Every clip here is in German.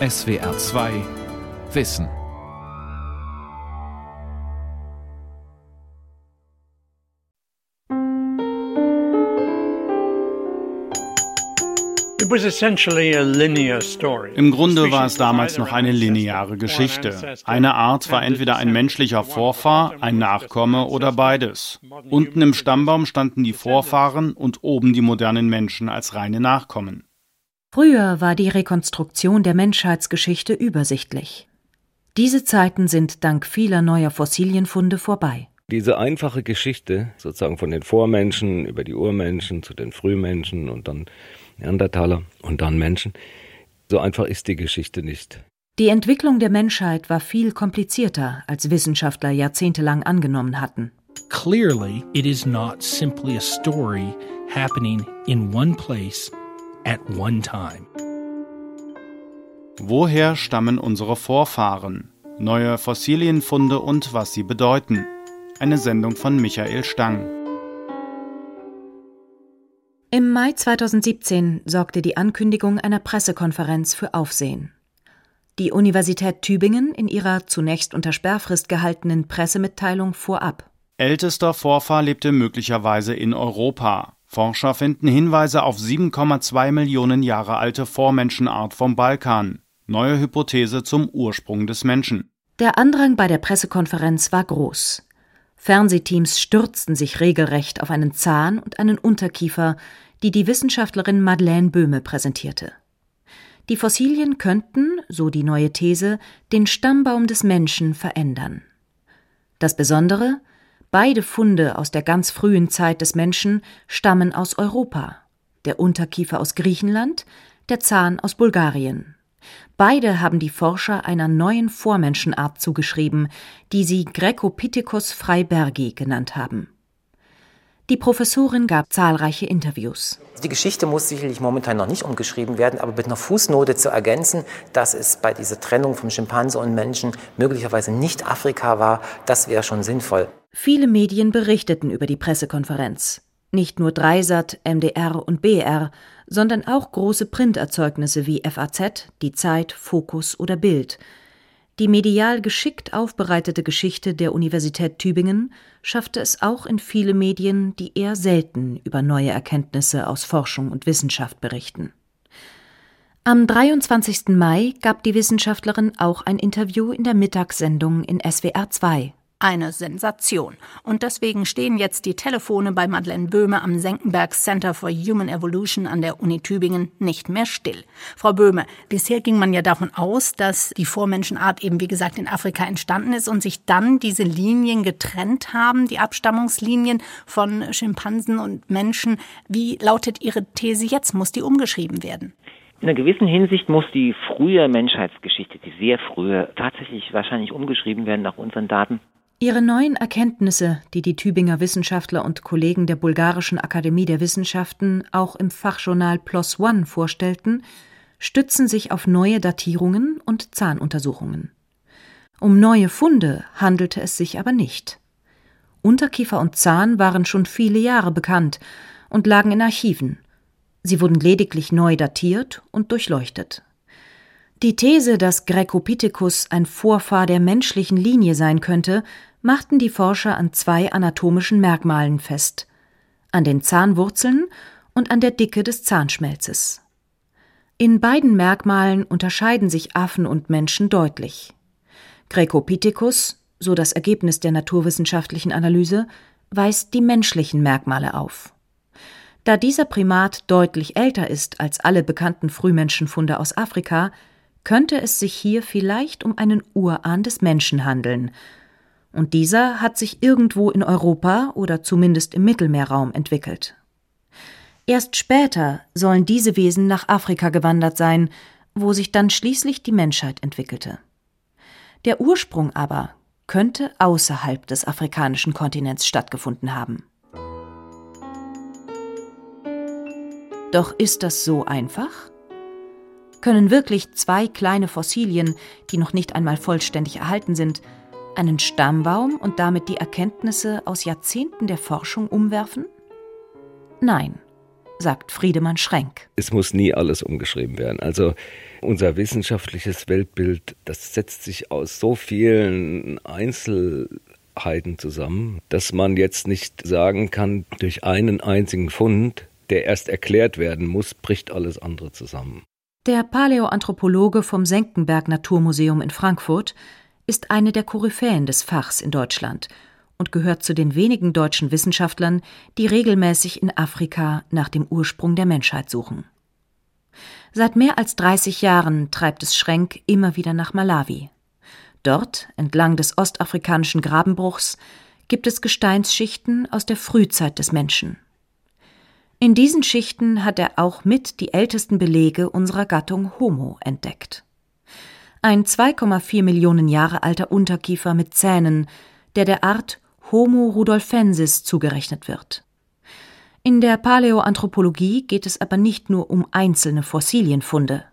SWR 2 Wissen. Im Grunde war es damals noch eine lineare Geschichte. Eine Art war entweder ein menschlicher Vorfahr, ein Nachkomme oder beides. Unten im Stammbaum standen die Vorfahren und oben die modernen Menschen als reine Nachkommen. Früher war die Rekonstruktion der Menschheitsgeschichte übersichtlich. Diese Zeiten sind dank vieler neuer Fossilienfunde vorbei. Diese einfache Geschichte, sozusagen von den Vormenschen über die Urmenschen zu den Frühmenschen und dann Neandertaler und dann Menschen, so einfach ist die Geschichte nicht. Die Entwicklung der Menschheit war viel komplizierter, als Wissenschaftler jahrzehntelang angenommen hatten. Clearly, it is not simply a story happening in one place at one time. Woher stammen unsere Vorfahren? Neue Fossilienfunde und was sie bedeuten. Eine Sendung von Michael Stang. Im Mai 2017 sorgte die Ankündigung einer Pressekonferenz für Aufsehen. Die Universität Tübingen in ihrer zunächst unter Sperrfrist gehaltenen Pressemitteilung vorab. Ältester Vorfahr lebte möglicherweise in Europa. Forscher finden Hinweise auf 7,2 Millionen Jahre alte Vormenschenart vom Balkan. Neue Hypothese zum Ursprung des Menschen. Der Andrang bei der Pressekonferenz war groß. Fernsehteams stürzten sich regelrecht auf einen Zahn und einen Unterkiefer, die die Wissenschaftlerin Madeleine Böhme präsentierte. Die Fossilien könnten, so die neue These, den Stammbaum des Menschen verändern. Das Besondere, Beide Funde aus der ganz frühen Zeit des Menschen stammen aus Europa, der Unterkiefer aus Griechenland, der Zahn aus Bulgarien. Beide haben die Forscher einer neuen Vormenschenart zugeschrieben, die sie Grecopithecus freibergi genannt haben die Professorin gab zahlreiche Interviews. Die Geschichte muss sicherlich momentan noch nicht umgeschrieben werden, aber mit einer Fußnote zu ergänzen, dass es bei dieser Trennung vom Schimpanse und Menschen möglicherweise nicht Afrika war, das wäre schon sinnvoll. Viele Medien berichteten über die Pressekonferenz. Nicht nur Dreisat, MDR und BR, sondern auch große Printerzeugnisse wie FAZ, Die Zeit, Fokus oder Bild – die medial geschickt aufbereitete Geschichte der Universität Tübingen schaffte es auch in viele Medien, die eher selten über neue Erkenntnisse aus Forschung und Wissenschaft berichten. Am 23. Mai gab die Wissenschaftlerin auch ein Interview in der Mittagssendung in SWR 2 eine Sensation. Und deswegen stehen jetzt die Telefone bei Madeleine Böhme am Senckenberg Center for Human Evolution an der Uni Tübingen nicht mehr still. Frau Böhme, bisher ging man ja davon aus, dass die Vormenschenart eben, wie gesagt, in Afrika entstanden ist und sich dann diese Linien getrennt haben, die Abstammungslinien von Schimpansen und Menschen. Wie lautet Ihre These jetzt? Muss die umgeschrieben werden? In einer gewissen Hinsicht muss die frühe Menschheitsgeschichte, die sehr frühe, tatsächlich wahrscheinlich umgeschrieben werden nach unseren Daten. Ihre neuen Erkenntnisse, die die Tübinger Wissenschaftler und Kollegen der Bulgarischen Akademie der Wissenschaften auch im Fachjournal PLOS ONE vorstellten, stützen sich auf neue Datierungen und Zahnuntersuchungen. Um neue Funde handelte es sich aber nicht. Unterkiefer und Zahn waren schon viele Jahre bekannt und lagen in Archiven. Sie wurden lediglich neu datiert und durchleuchtet. Die These, dass Grecopithecus ein Vorfahr der menschlichen Linie sein könnte, machten die Forscher an zwei anatomischen Merkmalen fest: an den Zahnwurzeln und an der Dicke des Zahnschmelzes. In beiden Merkmalen unterscheiden sich Affen und Menschen deutlich. Grecopithecus, so das Ergebnis der naturwissenschaftlichen Analyse, weist die menschlichen Merkmale auf. Da dieser Primat deutlich älter ist als alle bekannten Frühmenschenfunde aus Afrika, könnte es sich hier vielleicht um einen Urahn des Menschen handeln. Und dieser hat sich irgendwo in Europa oder zumindest im Mittelmeerraum entwickelt. Erst später sollen diese Wesen nach Afrika gewandert sein, wo sich dann schließlich die Menschheit entwickelte. Der Ursprung aber könnte außerhalb des afrikanischen Kontinents stattgefunden haben. Doch ist das so einfach? Können wirklich zwei kleine Fossilien, die noch nicht einmal vollständig erhalten sind, einen Stammbaum und damit die Erkenntnisse aus Jahrzehnten der Forschung umwerfen? Nein, sagt Friedemann Schrenk. Es muss nie alles umgeschrieben werden. Also unser wissenschaftliches Weltbild, das setzt sich aus so vielen Einzelheiten zusammen, dass man jetzt nicht sagen kann, durch einen einzigen Fund, der erst erklärt werden muss, bricht alles andere zusammen. Der Paläoanthropologe vom Senckenberg Naturmuseum in Frankfurt ist eine der Koryphäen des Fachs in Deutschland und gehört zu den wenigen deutschen Wissenschaftlern, die regelmäßig in Afrika nach dem Ursprung der Menschheit suchen. Seit mehr als 30 Jahren treibt es Schrenk immer wieder nach Malawi. Dort, entlang des ostafrikanischen Grabenbruchs, gibt es Gesteinsschichten aus der Frühzeit des Menschen. In diesen Schichten hat er auch mit die ältesten Belege unserer Gattung Homo entdeckt. Ein 2,4 Millionen Jahre alter Unterkiefer mit Zähnen, der der Art Homo rudolfensis zugerechnet wird. In der Paläoanthropologie geht es aber nicht nur um einzelne Fossilienfunde.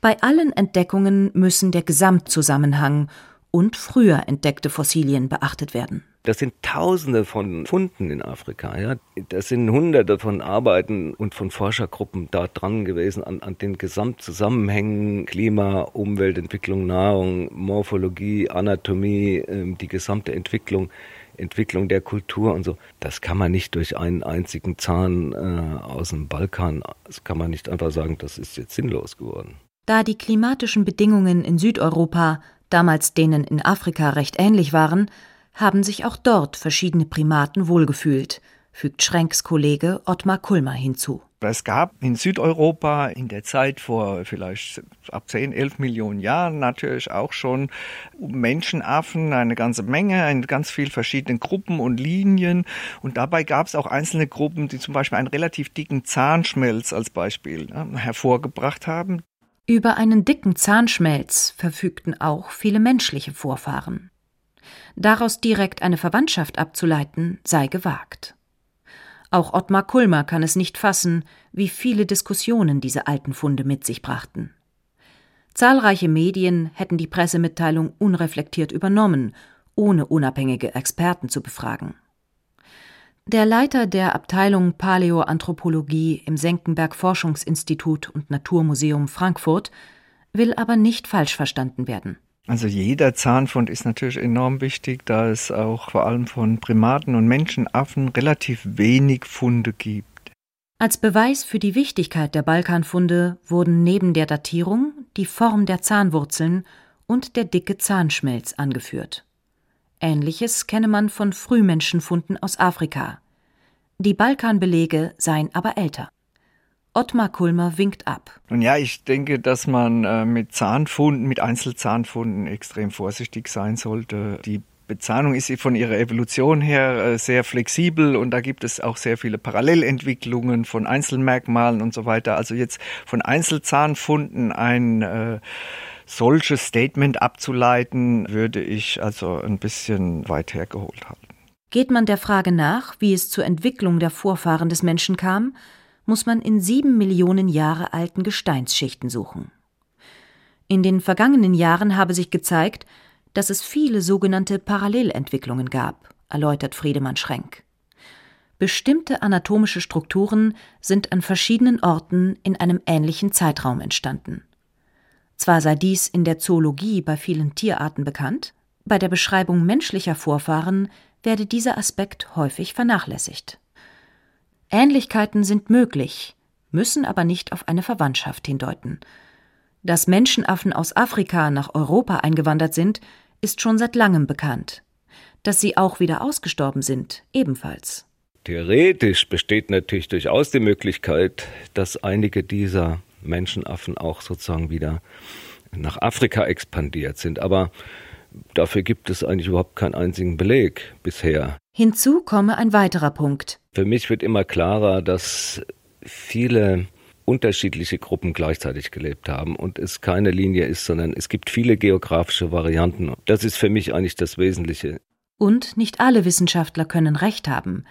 Bei allen Entdeckungen müssen der Gesamtzusammenhang und früher entdeckte Fossilien beachtet werden. Das sind Tausende von Funden in Afrika. Ja. Das sind Hunderte von Arbeiten und von Forschergruppen da dran gewesen an, an den Gesamtzusammenhängen Klima, Umweltentwicklung, Nahrung, Morphologie, Anatomie, äh, die gesamte Entwicklung. Entwicklung der Kultur und so. Das kann man nicht durch einen einzigen Zahn äh, aus dem Balkan, das kann man nicht einfach sagen, das ist jetzt sinnlos geworden. Da die klimatischen Bedingungen in Südeuropa damals denen in Afrika recht ähnlich waren, haben sich auch dort verschiedene Primaten wohlgefühlt, fügt Schrenks Kollege Ottmar Kulmer hinzu. Es gab in Südeuropa in der Zeit vor vielleicht ab 10, 11 Millionen Jahren natürlich auch schon Menschenaffen, eine ganze Menge, in ganz viel verschiedenen Gruppen und Linien. Und dabei gab es auch einzelne Gruppen, die zum Beispiel einen relativ dicken Zahnschmelz als Beispiel ja, hervorgebracht haben. Über einen dicken Zahnschmelz verfügten auch viele menschliche Vorfahren. Daraus direkt eine Verwandtschaft abzuleiten, sei gewagt. Auch Ottmar Kulmer kann es nicht fassen, wie viele Diskussionen diese alten Funde mit sich brachten. Zahlreiche Medien hätten die Pressemitteilung unreflektiert übernommen, ohne unabhängige Experten zu befragen. Der Leiter der Abteilung Paläoanthropologie im Senckenberg Forschungsinstitut und Naturmuseum Frankfurt will aber nicht falsch verstanden werden. Also jeder Zahnfund ist natürlich enorm wichtig, da es auch vor allem von Primaten und Menschenaffen relativ wenig Funde gibt. Als Beweis für die Wichtigkeit der Balkanfunde wurden neben der Datierung die Form der Zahnwurzeln und der dicke Zahnschmelz angeführt. Ähnliches kenne man von Frühmenschenfunden aus Afrika. Die Balkanbelege seien aber älter. Ottmar Kulmer winkt ab. Nun ja, ich denke, dass man äh, mit Zahnfunden, mit Einzelzahnfunden extrem vorsichtig sein sollte. Die Bezahnung ist von ihrer Evolution her äh, sehr flexibel und da gibt es auch sehr viele Parallelentwicklungen von Einzelmerkmalen und so weiter. Also jetzt von Einzelzahnfunden ein äh, solches Statement abzuleiten, würde ich also ein bisschen weit hergeholt halten. Geht man der Frage nach, wie es zur Entwicklung der Vorfahren des Menschen kam, muss man in sieben Millionen Jahre alten Gesteinsschichten suchen. In den vergangenen Jahren habe sich gezeigt, dass es viele sogenannte Parallelentwicklungen gab, erläutert Friedemann Schrenk. Bestimmte anatomische Strukturen sind an verschiedenen Orten in einem ähnlichen Zeitraum entstanden. Zwar sei dies in der Zoologie bei vielen Tierarten bekannt, bei der Beschreibung menschlicher Vorfahren werde dieser Aspekt häufig vernachlässigt. Ähnlichkeiten sind möglich, müssen aber nicht auf eine Verwandtschaft hindeuten. Dass Menschenaffen aus Afrika nach Europa eingewandert sind, ist schon seit langem bekannt. Dass sie auch wieder ausgestorben sind, ebenfalls. Theoretisch besteht natürlich durchaus die Möglichkeit, dass einige dieser Menschenaffen auch sozusagen wieder nach Afrika expandiert sind. Aber dafür gibt es eigentlich überhaupt keinen einzigen Beleg bisher. Hinzu komme ein weiterer Punkt. Für mich wird immer klarer, dass viele unterschiedliche Gruppen gleichzeitig gelebt haben und es keine Linie ist, sondern es gibt viele geografische Varianten. Das ist für mich eigentlich das Wesentliche. Und nicht alle Wissenschaftler können recht haben.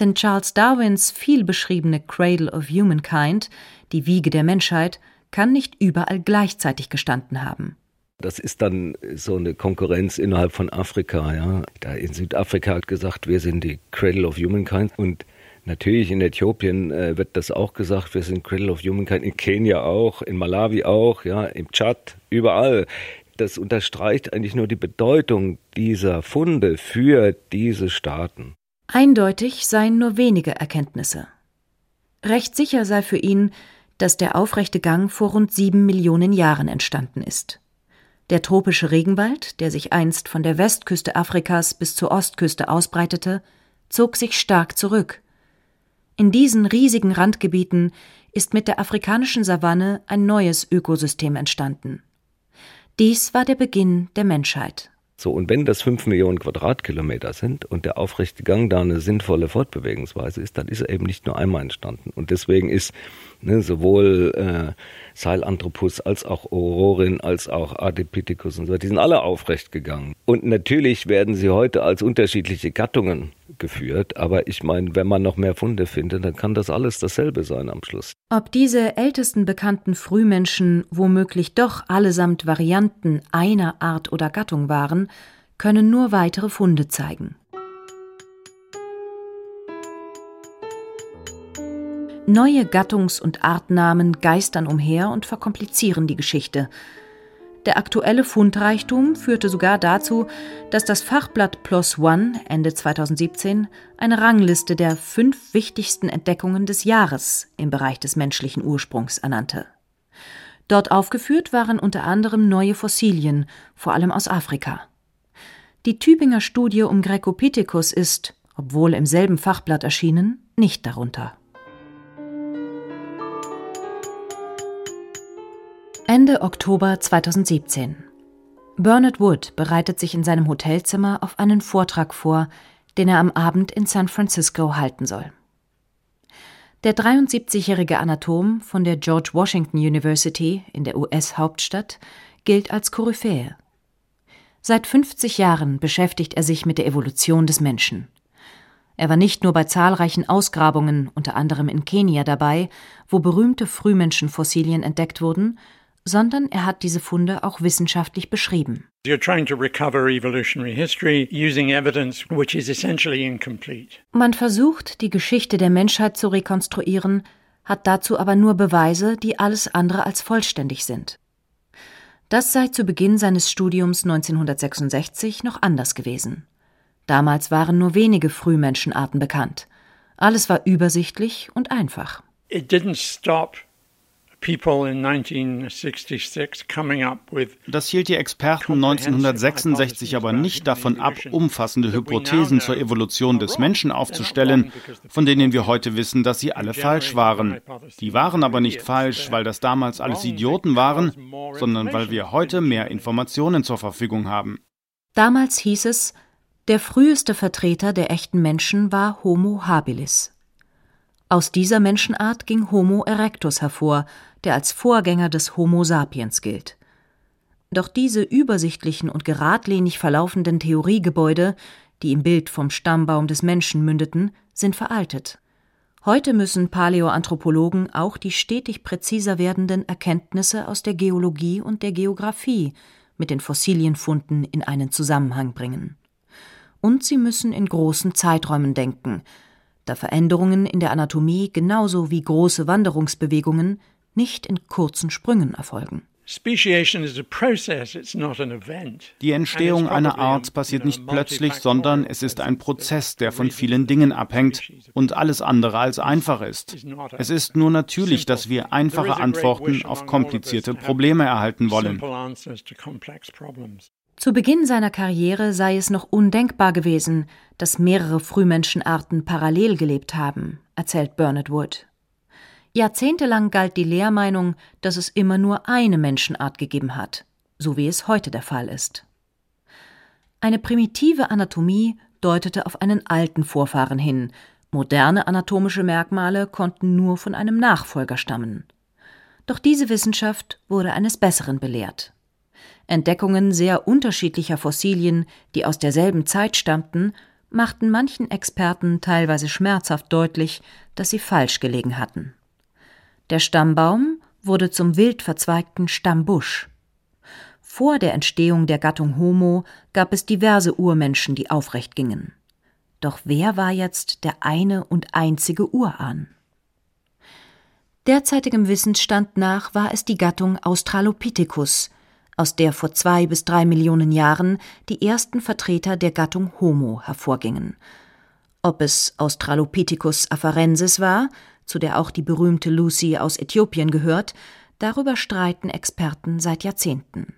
Denn Charles Darwins viel beschriebene Cradle of Humankind, die Wiege der Menschheit, kann nicht überall gleichzeitig gestanden haben. Das ist dann so eine Konkurrenz innerhalb von Afrika. Ja. Da in Südafrika hat gesagt, wir sind die Cradle of Humankind und Natürlich in Äthiopien äh, wird das auch gesagt, wir sind Cradle of Humankind, in Kenia auch, in Malawi auch, ja, im Tschad, überall. Das unterstreicht eigentlich nur die Bedeutung dieser Funde für diese Staaten. Eindeutig seien nur wenige Erkenntnisse. Recht sicher sei für ihn, dass der aufrechte Gang vor rund sieben Millionen Jahren entstanden ist. Der tropische Regenwald, der sich einst von der Westküste Afrikas bis zur Ostküste ausbreitete, zog sich stark zurück. In diesen riesigen Randgebieten ist mit der afrikanischen Savanne ein neues Ökosystem entstanden. Dies war der Beginn der Menschheit. So, und wenn das fünf Millionen Quadratkilometer sind und der aufrechte Gang da eine sinnvolle Fortbewegungsweise ist, dann ist er eben nicht nur einmal entstanden. Und deswegen ist ne, sowohl äh, Seilanthropus als auch Aurorin als auch Adipithecus und so, die sind alle aufrecht gegangen. Und natürlich werden sie heute als unterschiedliche Gattungen geführt, aber ich meine, wenn man noch mehr Funde findet, dann kann das alles dasselbe sein am Schluss. Ob diese ältesten bekannten Frühmenschen womöglich doch allesamt Varianten einer Art oder Gattung waren, können nur weitere Funde zeigen. Neue Gattungs- und Artnamen geistern umher und verkomplizieren die Geschichte. Der aktuelle Fundreichtum führte sogar dazu, dass das Fachblatt PLOS ONE Ende 2017 eine Rangliste der fünf wichtigsten Entdeckungen des Jahres im Bereich des menschlichen Ursprungs ernannte. Dort aufgeführt waren unter anderem neue Fossilien, vor allem aus Afrika. Die Tübinger Studie um Grecopithecus ist, obwohl im selben Fachblatt erschienen, nicht darunter. Ende Oktober 2017. Bernard Wood bereitet sich in seinem Hotelzimmer auf einen Vortrag vor, den er am Abend in San Francisco halten soll. Der 73-jährige Anatom von der George Washington University in der US-Hauptstadt gilt als Koryphäe. Seit 50 Jahren beschäftigt er sich mit der Evolution des Menschen. Er war nicht nur bei zahlreichen Ausgrabungen, unter anderem in Kenia, dabei, wo berühmte Frühmenschenfossilien entdeckt wurden, sondern er hat diese Funde auch wissenschaftlich beschrieben. Man versucht, die Geschichte der Menschheit zu rekonstruieren, hat dazu aber nur Beweise, die alles andere als vollständig sind. Das sei zu Beginn seines Studiums 1966 noch anders gewesen. Damals waren nur wenige Frühmenschenarten bekannt. Alles war übersichtlich und einfach. It didn't stop das hielt die Experten 1966 aber nicht davon ab, umfassende Hypothesen zur Evolution des Menschen aufzustellen, von denen wir heute wissen, dass sie alle falsch waren. Die waren aber nicht falsch, weil das damals alles Idioten waren, sondern weil wir heute mehr Informationen zur Verfügung haben. Damals hieß es, der früheste Vertreter der echten Menschen war Homo habilis. Aus dieser Menschenart ging Homo erectus hervor, der als Vorgänger des Homo sapiens gilt. Doch diese übersichtlichen und geradlinig verlaufenden Theoriegebäude, die im Bild vom Stammbaum des Menschen mündeten, sind veraltet. Heute müssen Paläoanthropologen auch die stetig präziser werdenden Erkenntnisse aus der Geologie und der Geographie mit den Fossilienfunden in einen Zusammenhang bringen. Und sie müssen in großen Zeiträumen denken, da Veränderungen in der Anatomie genauso wie große Wanderungsbewegungen nicht in kurzen Sprüngen erfolgen. Die Entstehung einer Art passiert nicht plötzlich, sondern es ist ein Prozess, der von vielen Dingen abhängt und alles andere als einfach ist. Es ist nur natürlich, dass wir einfache Antworten auf komplizierte Probleme erhalten wollen. Zu Beginn seiner Karriere sei es noch undenkbar gewesen, dass mehrere Frühmenschenarten parallel gelebt haben, erzählt Bernard Wood. Jahrzehntelang galt die Lehrmeinung, dass es immer nur eine Menschenart gegeben hat, so wie es heute der Fall ist. Eine primitive Anatomie deutete auf einen alten Vorfahren hin, moderne anatomische Merkmale konnten nur von einem Nachfolger stammen. Doch diese Wissenschaft wurde eines Besseren belehrt. Entdeckungen sehr unterschiedlicher Fossilien, die aus derselben Zeit stammten, machten manchen Experten teilweise schmerzhaft deutlich, dass sie falsch gelegen hatten. Der Stammbaum wurde zum wild verzweigten Stammbusch. Vor der Entstehung der Gattung Homo gab es diverse Urmenschen, die aufrecht gingen. Doch wer war jetzt der eine und einzige Urahn? Derzeitigem Wissensstand nach war es die Gattung Australopithecus, aus der vor zwei bis drei Millionen Jahren die ersten Vertreter der Gattung Homo hervorgingen. Ob es Australopithecus afarensis war, zu der auch die berühmte Lucy aus Äthiopien gehört, darüber streiten Experten seit Jahrzehnten.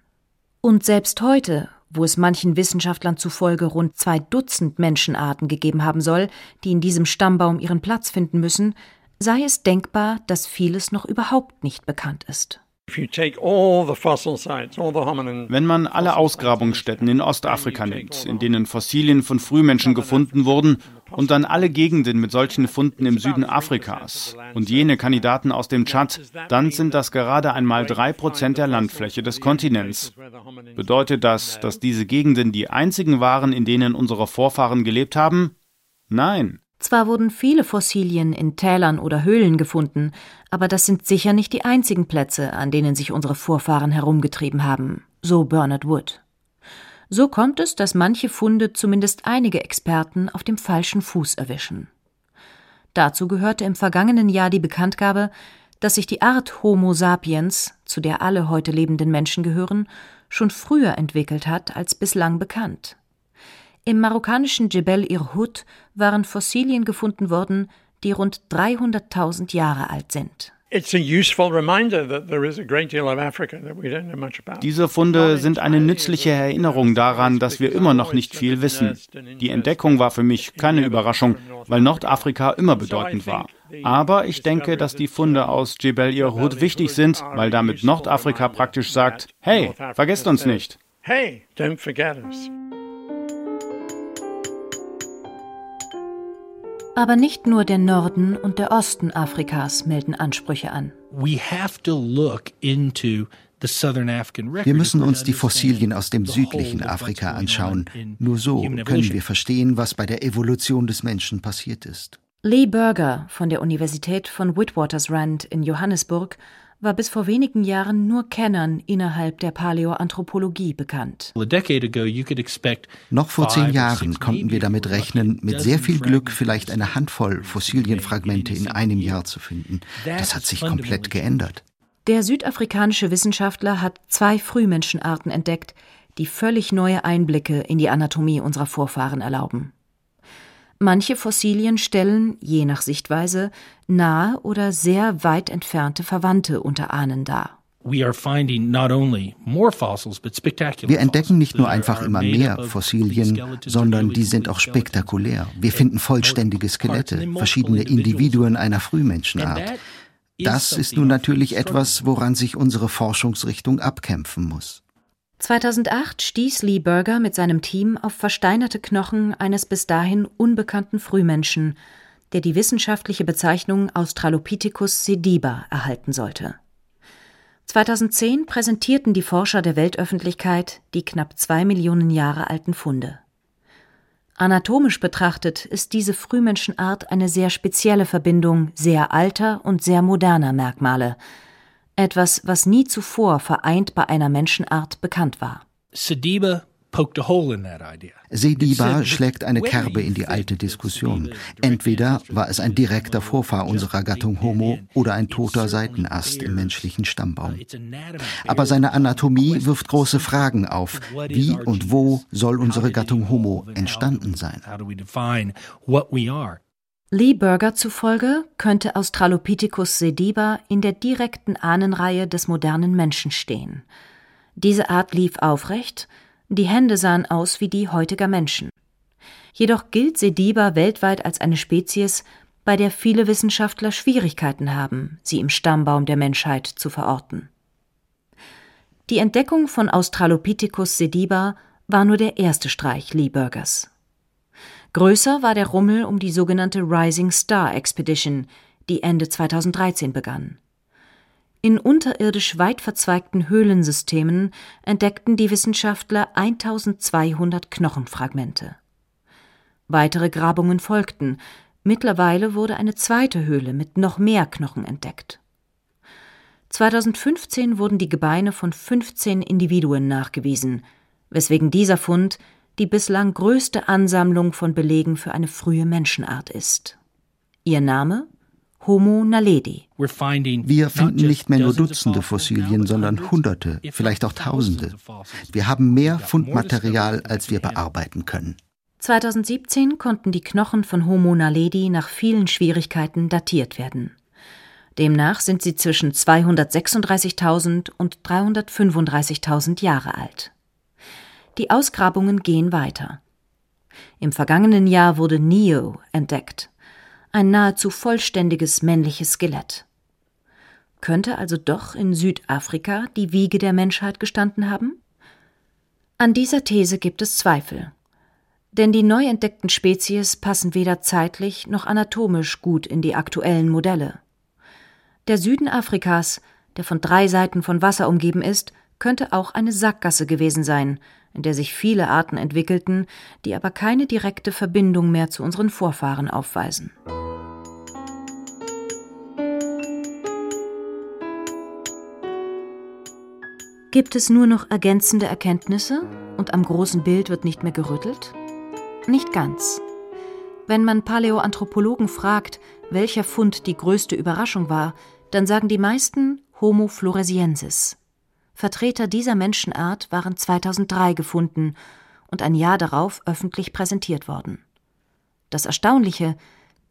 Und selbst heute, wo es manchen Wissenschaftlern zufolge rund zwei Dutzend Menschenarten gegeben haben soll, die in diesem Stammbaum ihren Platz finden müssen, sei es denkbar, dass vieles noch überhaupt nicht bekannt ist. Wenn man alle Ausgrabungsstätten in Ostafrika nimmt, in denen Fossilien von Frühmenschen gefunden wurden, und dann alle Gegenden mit solchen Funden im Süden Afrikas und jene Kandidaten aus dem Tschad, dann sind das gerade einmal drei Prozent der Landfläche des Kontinents. Bedeutet das, dass diese Gegenden die einzigen waren, in denen unsere Vorfahren gelebt haben? Nein. Zwar wurden viele Fossilien in Tälern oder Höhlen gefunden, aber das sind sicher nicht die einzigen Plätze, an denen sich unsere Vorfahren herumgetrieben haben, so Bernard Wood. So kommt es, dass manche Funde zumindest einige Experten auf dem falschen Fuß erwischen. Dazu gehörte im vergangenen Jahr die Bekanntgabe, dass sich die Art Homo sapiens, zu der alle heute lebenden Menschen gehören, schon früher entwickelt hat als bislang bekannt. Im marokkanischen Jebel Irhut waren Fossilien gefunden worden, die rund 300.000 Jahre alt sind. Diese Funde sind eine nützliche Erinnerung daran, dass wir immer noch nicht viel wissen. Die Entdeckung war für mich keine Überraschung, weil Nordafrika immer bedeutend war. Aber ich denke, dass die Funde aus Jebel Irhut wichtig sind, weil damit Nordafrika praktisch sagt, hey, vergesst uns nicht. Hey, don't forget us. Aber nicht nur der Norden und der Osten Afrikas melden Ansprüche an. Wir müssen uns die Fossilien aus dem südlichen Afrika anschauen. Nur so können wir verstehen, was bei der Evolution des Menschen passiert ist. Lee Berger von der Universität von Witwatersrand in Johannesburg war bis vor wenigen Jahren nur Kennern innerhalb der Paläoanthropologie bekannt. Noch vor zehn Jahren konnten wir damit rechnen, mit sehr viel Glück vielleicht eine Handvoll Fossilienfragmente in einem Jahr zu finden. Das hat sich komplett geändert. Der südafrikanische Wissenschaftler hat zwei Frühmenschenarten entdeckt, die völlig neue Einblicke in die Anatomie unserer Vorfahren erlauben. Manche Fossilien stellen, je nach Sichtweise, nahe oder sehr weit entfernte Verwandte unter Ahnen dar. Wir entdecken nicht nur einfach immer mehr Fossilien, sondern die sind auch spektakulär. Wir finden vollständige Skelette, verschiedene Individuen einer Frühmenschenart. Das ist nun natürlich etwas, woran sich unsere Forschungsrichtung abkämpfen muss. 2008 stieß Lee Berger mit seinem Team auf versteinerte Knochen eines bis dahin unbekannten Frühmenschen, der die wissenschaftliche Bezeichnung Australopithecus sediba erhalten sollte. 2010 präsentierten die Forscher der Weltöffentlichkeit die knapp zwei Millionen Jahre alten Funde. Anatomisch betrachtet ist diese Frühmenschenart eine sehr spezielle Verbindung sehr alter und sehr moderner Merkmale, etwas, was nie zuvor vereint bei einer Menschenart bekannt war. Sediba schlägt eine Kerbe in die alte Diskussion. Entweder war es ein direkter Vorfahr unserer Gattung Homo oder ein toter Seitenast im menschlichen Stammbaum. Aber seine Anatomie wirft große Fragen auf. Wie und wo soll unsere Gattung Homo entstanden sein? Lee Berger zufolge könnte Australopithecus sediba in der direkten Ahnenreihe des modernen Menschen stehen. Diese Art lief aufrecht, die Hände sahen aus wie die heutiger Menschen. Jedoch gilt Sediba weltweit als eine Spezies, bei der viele Wissenschaftler Schwierigkeiten haben, sie im Stammbaum der Menschheit zu verorten. Die Entdeckung von Australopithecus sediba war nur der erste Streich Lee Burgers. Größer war der Rummel um die sogenannte Rising Star Expedition, die Ende 2013 begann. In unterirdisch weit verzweigten Höhlensystemen entdeckten die Wissenschaftler 1200 Knochenfragmente. Weitere Grabungen folgten. Mittlerweile wurde eine zweite Höhle mit noch mehr Knochen entdeckt. 2015 wurden die Gebeine von 15 Individuen nachgewiesen, weswegen dieser Fund die bislang größte Ansammlung von Belegen für eine frühe Menschenart ist. Ihr Name Homo naledi. Wir finden nicht mehr nur Dutzende Fossilien, sondern Hunderte, vielleicht auch Tausende. Wir haben mehr Fundmaterial, als wir bearbeiten können. 2017 konnten die Knochen von Homo naledi nach vielen Schwierigkeiten datiert werden. Demnach sind sie zwischen 236.000 und 335.000 Jahre alt. Die Ausgrabungen gehen weiter. Im vergangenen Jahr wurde Neo entdeckt, ein nahezu vollständiges männliches Skelett. Könnte also doch in Südafrika die Wiege der Menschheit gestanden haben? An dieser These gibt es Zweifel. Denn die neu entdeckten Spezies passen weder zeitlich noch anatomisch gut in die aktuellen Modelle. Der Süden Afrikas, der von drei Seiten von Wasser umgeben ist, könnte auch eine Sackgasse gewesen sein, in der sich viele Arten entwickelten, die aber keine direkte Verbindung mehr zu unseren Vorfahren aufweisen. Gibt es nur noch ergänzende Erkenntnisse und am großen Bild wird nicht mehr gerüttelt? Nicht ganz. Wenn man Paläoanthropologen fragt, welcher Fund die größte Überraschung war, dann sagen die meisten Homo floresiensis. Vertreter dieser Menschenart waren 2003 gefunden und ein Jahr darauf öffentlich präsentiert worden. Das Erstaunliche,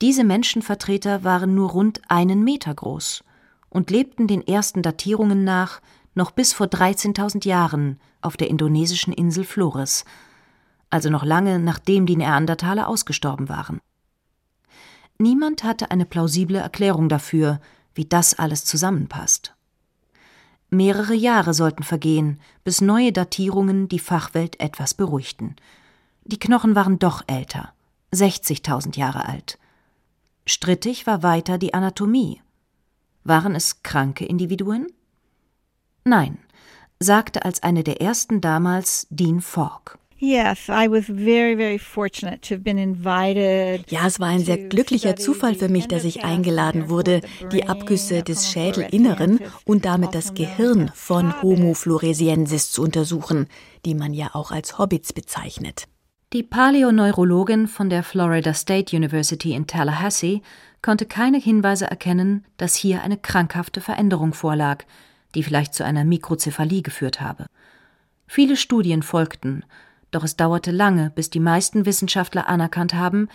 diese Menschenvertreter waren nur rund einen Meter groß und lebten den ersten Datierungen nach noch bis vor 13.000 Jahren auf der indonesischen Insel Flores, also noch lange nachdem die Neandertaler ausgestorben waren. Niemand hatte eine plausible Erklärung dafür, wie das alles zusammenpasst. Mehrere Jahre sollten vergehen, bis neue Datierungen die Fachwelt etwas beruhigten. Die Knochen waren doch älter, 60.000 Jahre alt. Strittig war weiter die Anatomie. Waren es kranke Individuen? Nein, sagte als eine der ersten damals Dean Falk. Ja, es war ein sehr glücklicher Zufall für mich, dass ich eingeladen wurde, die Abgüsse des Schädelinneren und damit das Gehirn von Homo floresiensis zu untersuchen, die man ja auch als Hobbits bezeichnet. Die Paläoneurologin von der Florida State University in Tallahassee konnte keine Hinweise erkennen, dass hier eine krankhafte Veränderung vorlag, die vielleicht zu einer Mikrozephalie geführt habe. Viele Studien folgten, doch es dauerte lange, bis die meisten Wissenschaftler anerkannt haben,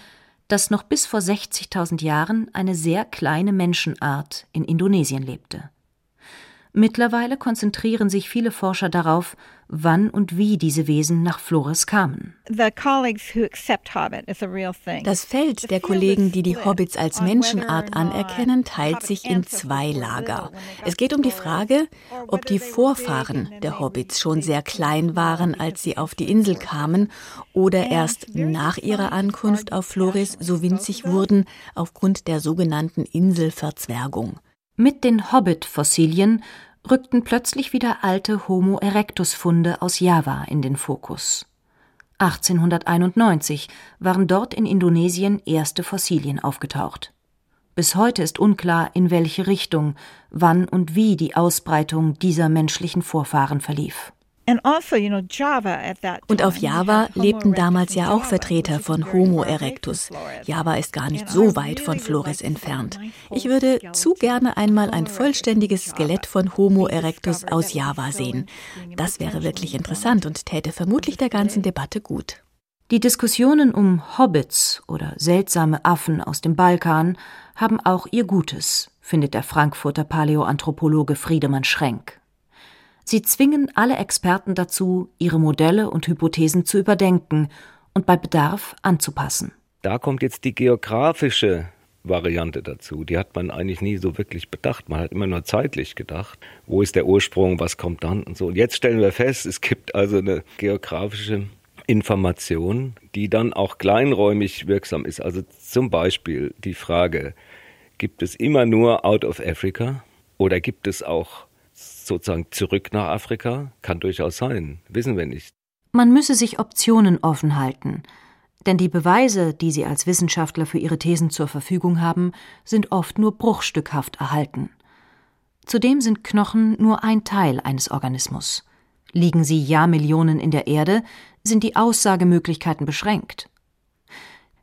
dass noch bis vor 60.000 Jahren eine sehr kleine Menschenart in Indonesien lebte. Mittlerweile konzentrieren sich viele Forscher darauf, wann und wie diese Wesen nach Flores kamen. Das Feld der Kollegen, die die Hobbits als Menschenart anerkennen, teilt sich in zwei Lager. Es geht um die Frage, ob die Vorfahren der Hobbits schon sehr klein waren, als sie auf die Insel kamen, oder erst nach ihrer Ankunft auf Flores so winzig wurden aufgrund der sogenannten Inselverzwergung. Mit den Hobbit-Fossilien rückten plötzlich wieder alte Homo erectus-Funde aus Java in den Fokus. 1891 waren dort in Indonesien erste Fossilien aufgetaucht. Bis heute ist unklar, in welche Richtung, wann und wie die Ausbreitung dieser menschlichen Vorfahren verlief. Also, Und auf Java lebten damals ja auch Vertreter von Homo erectus. Java ist gar nicht so weit von Flores entfernt. Ich würde zu gerne einmal ein vollständiges Skelett von Homo erectus aus Java sehen. Das wäre wirklich interessant und täte vermutlich der ganzen Debatte gut. Die Diskussionen um Hobbits oder seltsame Affen aus dem Balkan haben auch ihr Gutes, findet der Frankfurter Paläoanthropologe Friedemann Schrenk. Sie zwingen alle Experten dazu, ihre Modelle und Hypothesen zu überdenken und bei Bedarf anzupassen. Da kommt jetzt die geografische Variante dazu. Die hat man eigentlich nie so wirklich bedacht. Man hat immer nur zeitlich gedacht. Wo ist der Ursprung? Was kommt dann? Und so. Und jetzt stellen wir fest, es gibt also eine geografische Information, die dann auch kleinräumig wirksam ist. Also zum Beispiel die Frage, gibt es immer nur out of Africa oder gibt es auch sozusagen zurück nach Afrika? Kann durchaus sein, wissen wir nicht. Man müsse sich Optionen offen halten, denn die Beweise, die sie als Wissenschaftler für ihre Thesen zur Verfügung haben, sind oft nur bruchstückhaft erhalten. Zudem sind Knochen nur ein Teil eines Organismus. Liegen sie Jahrmillionen in der Erde, sind die Aussagemöglichkeiten beschränkt.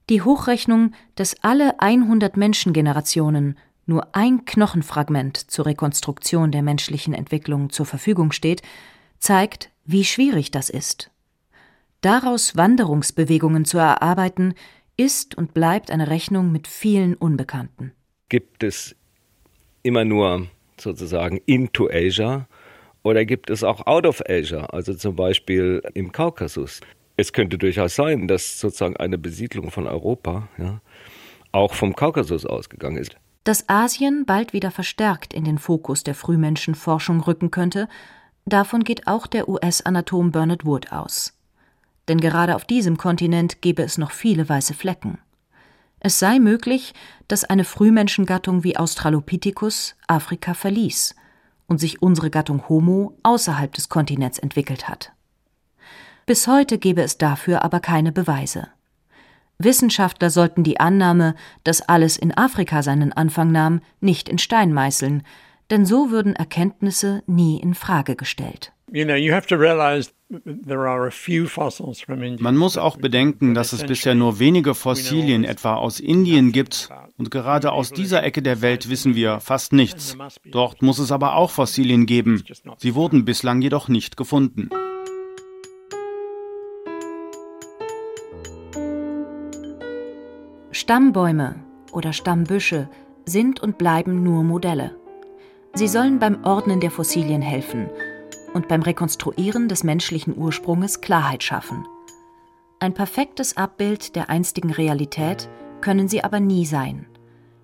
Die Hochrechnung, dass alle 100 Menschengenerationen nur ein Knochenfragment zur Rekonstruktion der menschlichen Entwicklung zur Verfügung steht, zeigt, wie schwierig das ist. Daraus Wanderungsbewegungen zu erarbeiten, ist und bleibt eine Rechnung mit vielen Unbekannten. Gibt es immer nur sozusagen into Asia oder gibt es auch out of Asia, also zum Beispiel im Kaukasus? Es könnte durchaus sein, dass sozusagen eine Besiedlung von Europa ja, auch vom Kaukasus ausgegangen ist. Dass Asien bald wieder verstärkt in den Fokus der Frühmenschenforschung rücken könnte, davon geht auch der US-Anatom Bernard Wood aus. Denn gerade auf diesem Kontinent gebe es noch viele weiße Flecken. Es sei möglich, dass eine Frühmenschengattung wie Australopithecus Afrika verließ und sich unsere Gattung Homo außerhalb des Kontinents entwickelt hat. Bis heute gebe es dafür aber keine Beweise. Wissenschaftler sollten die Annahme, dass alles in Afrika seinen Anfang nahm, nicht in Stein meißeln, denn so würden Erkenntnisse nie in Frage gestellt. Man muss auch bedenken, dass es bisher nur wenige Fossilien etwa aus Indien gibt, und gerade aus dieser Ecke der Welt wissen wir fast nichts. Dort muss es aber auch Fossilien geben. Sie wurden bislang jedoch nicht gefunden. Stammbäume oder Stammbüsche sind und bleiben nur Modelle. Sie sollen beim Ordnen der Fossilien helfen und beim Rekonstruieren des menschlichen Ursprunges Klarheit schaffen. Ein perfektes Abbild der einstigen Realität können sie aber nie sein,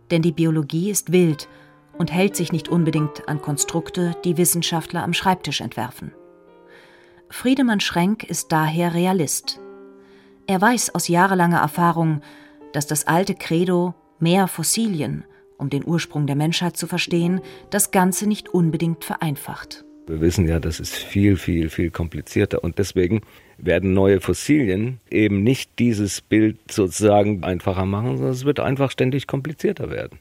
denn die Biologie ist wild und hält sich nicht unbedingt an Konstrukte, die Wissenschaftler am Schreibtisch entwerfen. Friedemann Schrenk ist daher Realist. Er weiß aus jahrelanger Erfahrung, dass das alte Credo mehr Fossilien, um den Ursprung der Menschheit zu verstehen, das Ganze nicht unbedingt vereinfacht. Wir wissen ja, das ist viel, viel, viel komplizierter und deswegen werden neue Fossilien eben nicht dieses Bild sozusagen einfacher machen, sondern es wird einfach ständig komplizierter werden.